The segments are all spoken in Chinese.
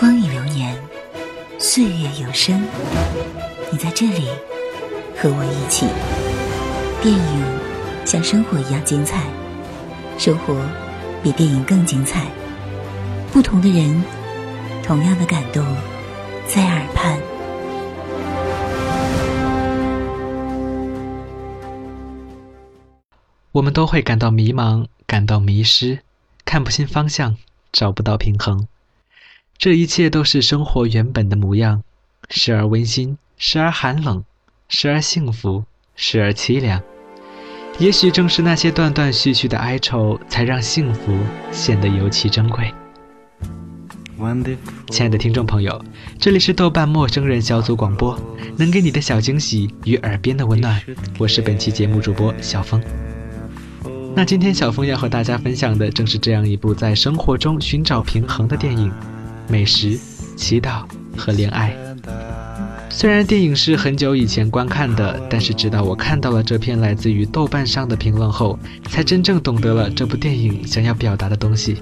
光影流年，岁月有声。你在这里，和我一起。电影像生活一样精彩，生活比电影更精彩。不同的人，同样的感动，在耳畔。我们都会感到迷茫，感到迷失，看不清方向，找不到平衡。这一切都是生活原本的模样，时而温馨，时而寒冷，时而幸福，时而凄凉。也许正是那些断断续续的哀愁，才让幸福显得尤其珍贵。亲爱的听众朋友，这里是豆瓣陌生人小组广播，能给你的小惊喜与耳边的温暖。我是本期节目主播小峰。那今天小峰要和大家分享的，正是这样一部在生活中寻找平衡的电影。美食、祈祷和恋爱。虽然电影是很久以前观看的，但是直到我看到了这篇来自于豆瓣上的评论后，才真正懂得了这部电影想要表达的东西。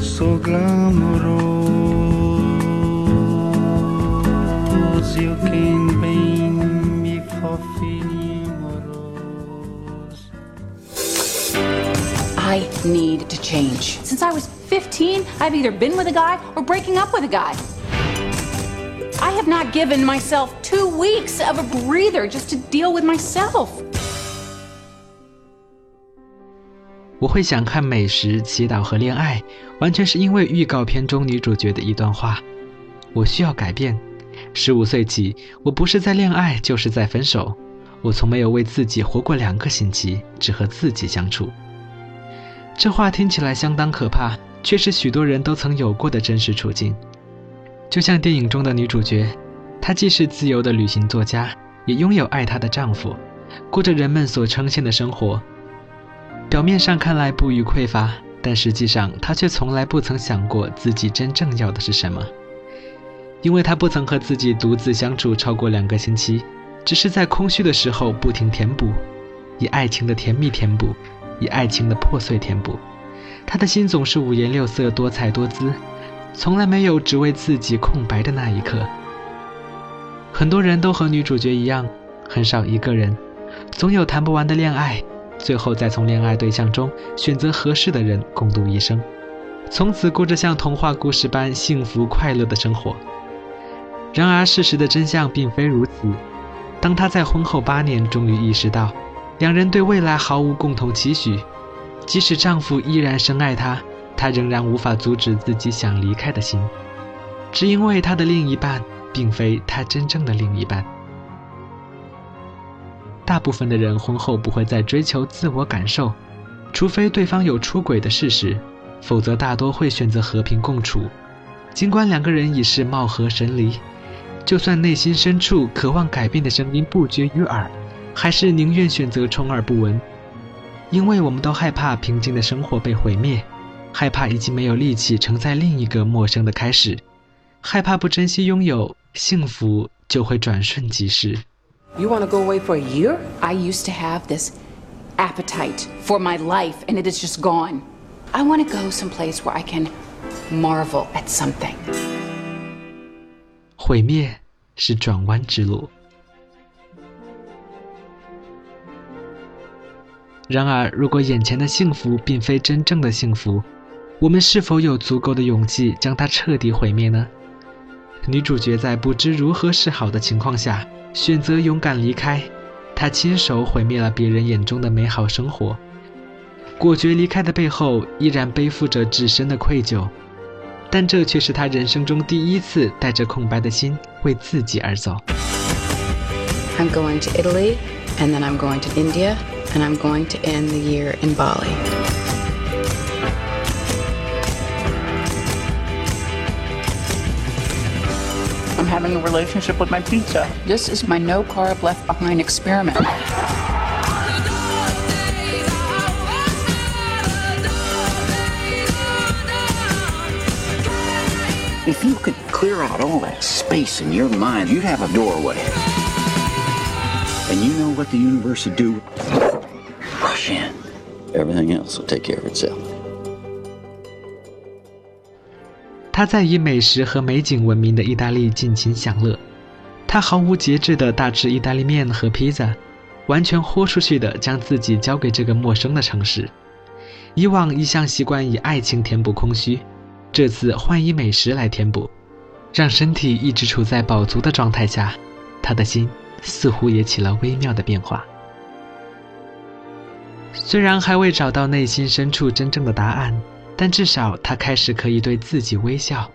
so glamour need to change. Since I was 15, I've either been with a guy or breaking up with a guy. I have not given myself two weeks of a breather just to deal with myself. 我会想看美食、祈祷和恋爱，完全是因为预告片中女主角的一段话：“我需要改变。十五岁起，我不是在恋爱，就是在分手。我从没有为自己活过两个星期，只和自己相处。”这话听起来相当可怕，却是许多人都曾有过的真实处境。就像电影中的女主角，她既是自由的旅行作家，也拥有爱她的丈夫，过着人们所称羡的生活。表面上看来不予匮乏，但实际上她却从来不曾想过自己真正要的是什么，因为她不曾和自己独自相处超过两个星期，只是在空虚的时候不停填补，以爱情的甜蜜填补。以爱情的破碎填补，他的心总是五颜六色、多彩多姿，从来没有只为自己空白的那一刻。很多人都和女主角一样，很少一个人，总有谈不完的恋爱，最后再从恋爱对象中选择合适的人共度一生，从此过着像童话故事般幸福快乐的生活。然而，事实的真相并非如此。当他在婚后八年终于意识到。两人对未来毫无共同期许，即使丈夫依然深爱她，她仍然无法阻止自己想离开的心，只因为她的另一半并非她真正的另一半。大部分的人婚后不会再追求自我感受，除非对方有出轨的事实，否则大多会选择和平共处。尽管两个人已是貌合神离，就算内心深处渴望改变的声音不绝于耳。还是宁愿选择充耳不闻，因为我们都害怕平静的生活被毁灭，害怕已经没有力气承载另一个陌生的开始，害怕不珍惜拥有幸福就会转瞬即逝。You want to go away for a year? I used to have this appetite for my life, and it is just gone. I want to go someplace where I can marvel at something. 毁灭是转弯之路。然而，如果眼前的幸福并非真正的幸福，我们是否有足够的勇气将它彻底毁灭呢？女主角在不知如何是好的情况下，选择勇敢离开，她亲手毁灭了别人眼中的美好生活。果决离开的背后，依然背负着至深的愧疚，但这却是她人生中第一次带着空白的心为自己而走。I'm going to Italy, and then I'm going to India. And I'm going to end the year in Bali. I'm having a relationship with my pizza. This is my no carb left behind experiment. If you could clear out all that space in your mind, you'd have a doorway. And you know what the universe would do? Everything else will take care of itself. 他在以美食和美景闻名的意大利尽情享乐，他毫无节制地大吃意大利面和披萨，完全豁出去地将自己交给这个陌生的城市。以往一向习惯以爱情填补空虚，这次换以美食来填补，让身体一直处在饱足的状态下，他的心似乎也起了微妙的变化。虽然还未找到内心深处真正的答案。但至少他开始可以对自己微笑。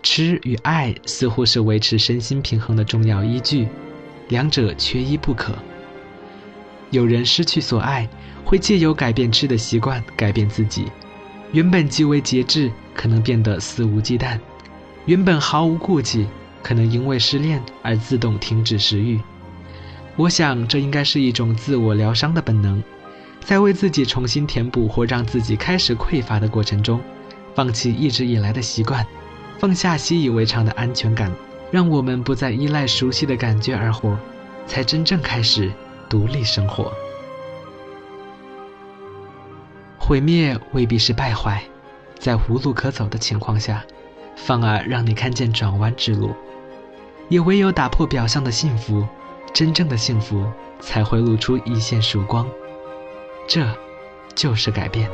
吃与爱似乎是维持身心平衡的重要依据，两者缺一不可。有人失去所爱，会借由改变吃的习惯改变自己。原本极为节制，可能变得肆无忌惮；原本毫无顾忌，可能因为失恋而自动停止食欲。我想，这应该是一种自我疗伤的本能。在为自己重新填补或让自己开始匮乏的过程中，放弃一直以来的习惯，放下习以为常的安全感，让我们不再依赖熟悉的感觉而活，才真正开始独立生活。毁灭未必是败坏，在无路可走的情况下，反而让你看见转弯之路。也唯有打破表象的幸福，真正的幸福才会露出一线曙光。这，就是改变。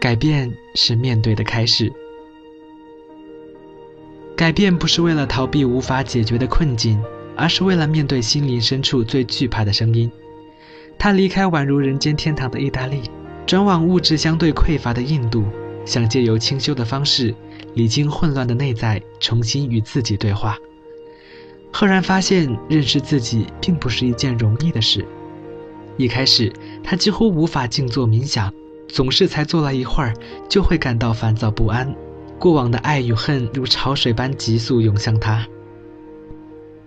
改变是面对的开始。改变不是为了逃避无法解决的困境，而是为了面对心灵深处最惧怕的声音。他离开宛如人间天堂的意大利，转往物质相对匮乏的印度，想借由清修的方式，理清混乱的内在，重新与自己对话。赫然发现，认识自己并不是一件容易的事。一开始，他几乎无法静坐冥想。总是才坐了一会儿，就会感到烦躁不安。过往的爱与恨如潮水般急速涌向他。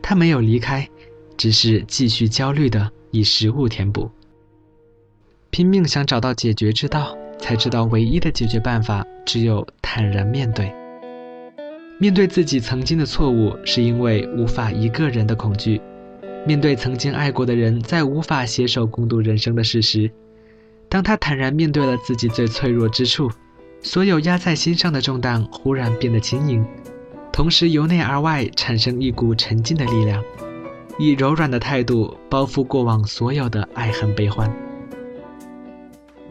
他没有离开，只是继续焦虑的以食物填补，拼命想找到解决之道。才知道唯一的解决办法只有坦然面对。面对自己曾经的错误，是因为无法一个人的恐惧；面对曾经爱过的人，再无法携手共度人生的事实。当他坦然面对了自己最脆弱之处，所有压在心上的重担忽然变得轻盈，同时由内而外产生一股沉静的力量，以柔软的态度包覆过往所有的爱恨悲欢。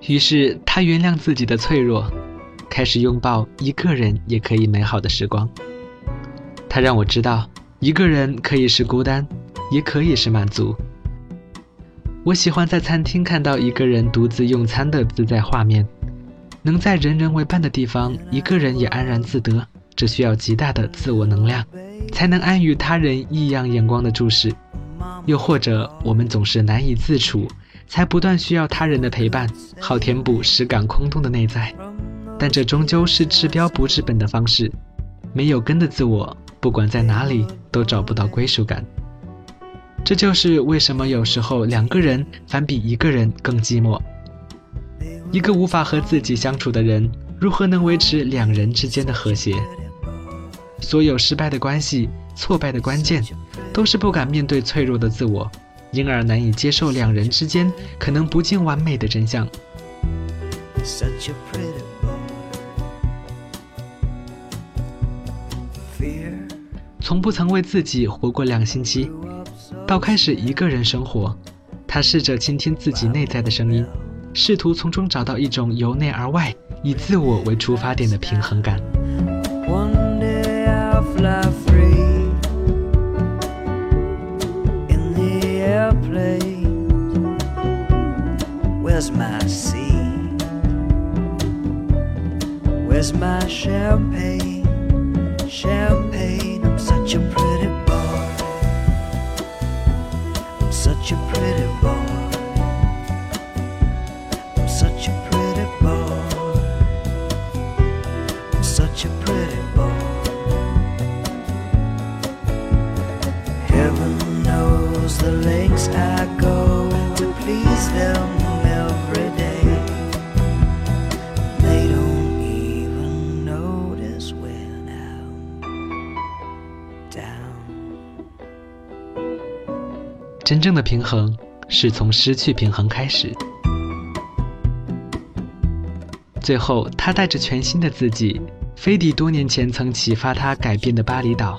于是他原谅自己的脆弱，开始拥抱一个人也可以美好的时光。他让我知道，一个人可以是孤单，也可以是满足。我喜欢在餐厅看到一个人独自用餐的自在画面，能在人人为伴的地方，一个人也安然自得，这需要极大的自我能量，才能安于他人异样眼光的注视。又或者，我们总是难以自处，才不断需要他人的陪伴，好填补实感空洞的内在。但这终究是治标不治本的方式，没有根的自我，不管在哪里都找不到归属感。这就是为什么有时候两个人反比一个人更寂寞。一个无法和自己相处的人，如何能维持两人之间的和谐？所有失败的关系、挫败的关键，都是不敢面对脆弱的自我，因而难以接受两人之间可能不尽完美的真相。从不曾为自己活过两星期。到开始一个人生活，他试着倾听自己内在的声音，试图从中找到一种由内而外、以自我为出发点的平衡感。Champagne? Champagne, such a pretty 真正的平衡是从失去平衡开始。最后，他带着全新的自己，飞抵多年前曾启发他改变的巴厘岛，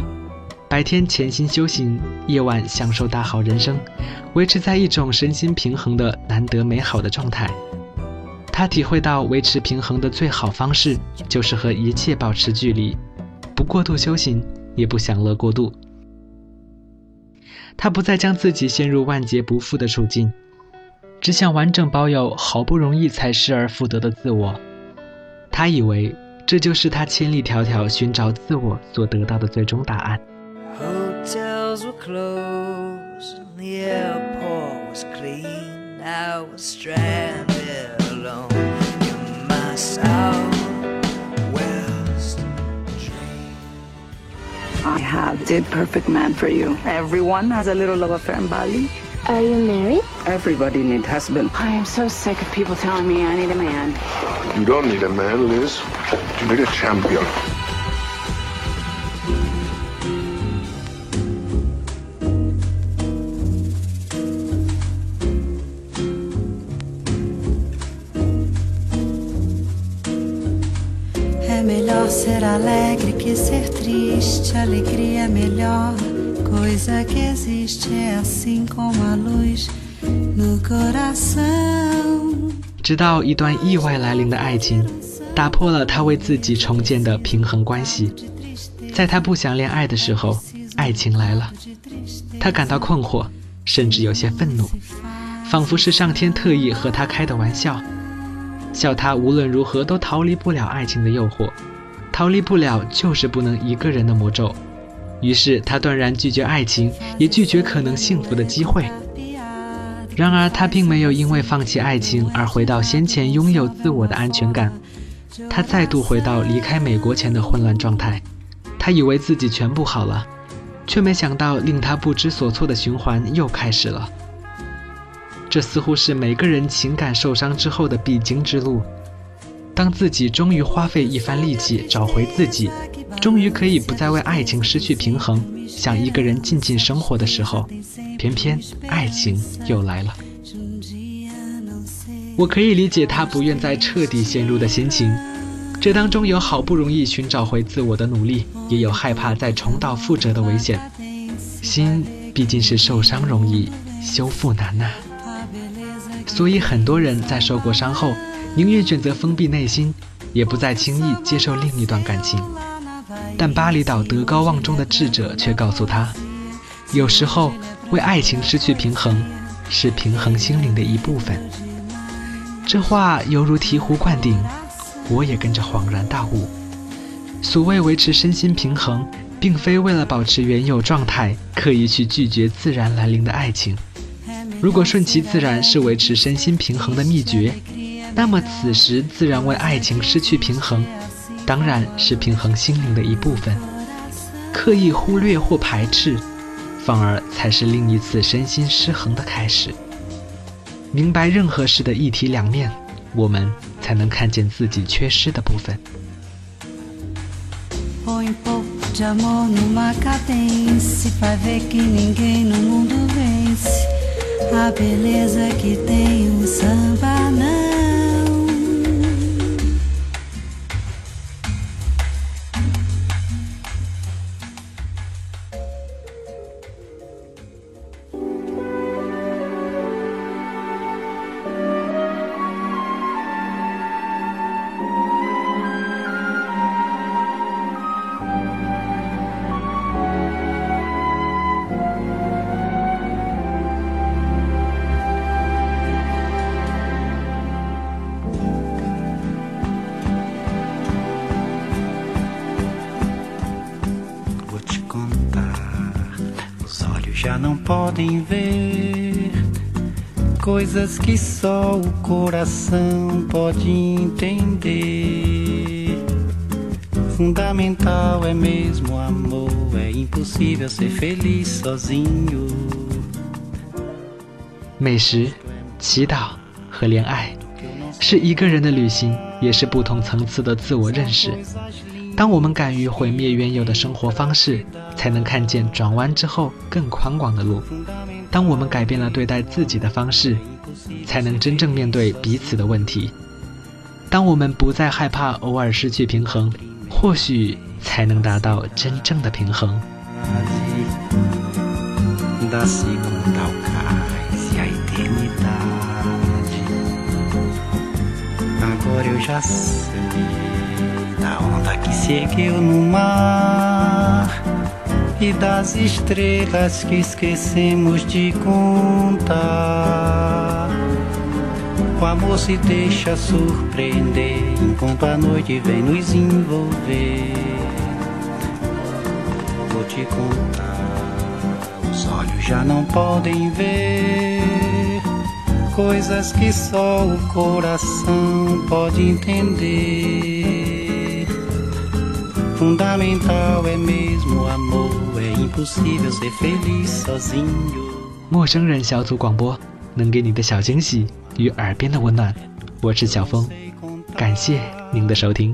白天潜心修行，夜晚享受大好人生，维持在一种身心平衡的难得美好的状态。他体会到维持平衡的最好方式，就是和一切保持距离，不过度修行，也不享乐过度。他不再将自己陷入万劫不复的处境，只想完整保有好不容易才失而复得的自我。他以为这就是他千里迢迢寻找自我所得到的最终答案。Hotels were closed, and the airport was clean. I was stranded alone in my southwest have the perfect man for you. Everyone has a little love affair in Bali. Are you married? Everybody needs husband. I am so sick of people telling me I need a man. You don't need a man, Liz. You need a champion. Melhor ser alegre que ser triste. Alegria é melhor coisa que existe. É assim como a luz no coração. 直到一段意外来临的爱情，打破了他为自己重建的平衡关系。在他不想恋爱的时候，爱情来了，他感到困惑，甚至有些愤怒，仿佛是上天特意和他开的玩笑，笑他无论如何都逃离不了爱情的诱惑，逃离不了就是不能一个人的魔咒。于是他断然拒绝爱情，也拒绝可能幸福的机会。然而，他并没有因为放弃爱情而回到先前拥有自我的安全感，他再度回到离开美国前的混乱状态。他以为自己全部好了，却没想到令他不知所措的循环又开始了。这似乎是每个人情感受伤之后的必经之路。当自己终于花费一番力气找回自己，终于可以不再为爱情失去平衡，想一个人静静生活的时候，偏偏爱情又来了。我可以理解他不愿再彻底陷入的心情，这当中有好不容易寻找回自我的努力，也有害怕再重蹈覆辙的危险。心毕竟是受伤容易，修复难呐、所以很多人在受过伤后，宁愿选择封闭内心，也不再轻易接受另一段感情。但巴厘岛德高望重的智者却告诉他，有时候为爱情失去平衡，是平衡心灵的一部分。这话犹如醍醐灌顶，我也跟着恍然大悟。所谓维持身心平衡，并非为了保持原有状态，刻意去拒绝自然来临的爱情。如果顺其自然是维持身心平衡的秘诀，那么此时自然为爱情失去平衡，当然是平衡心灵的一部分。刻意忽略或排斥，反而才是另一次身心失衡的开始。明白任何事的一体两面，我们才能看见自己缺失的部分。A beleza que tem o samba não não podem ver coisas que só o coração pode entender. Fundamental é mesmo o amor, é impossível ser feliz sozinho. 美食、祈祷和恋爱，是一个人的旅行，也是不同层次的自我认识。 当我们敢于毁灭原有的生活方式，才能看见转弯之后更宽广的路。当我们改变了对待自己的方式，才能真正面对彼此的问题。当我们不再害怕偶尔失去平衡，或许才能达到真正的平衡。Da onda que se ergueu no mar e das estrelas que esquecemos de contar. O amor se deixa surpreender enquanto a noite vem nos envolver. Vou te contar, os olhos já não podem ver coisas que só o coração pode entender. 陌生人小组广播能给你的小惊喜与耳边的温暖。我是小峰感谢您的收听。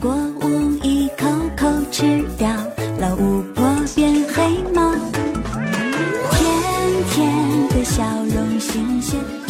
果屋一口口吃掉老巫婆变黑猫，甜甜的笑容新鲜。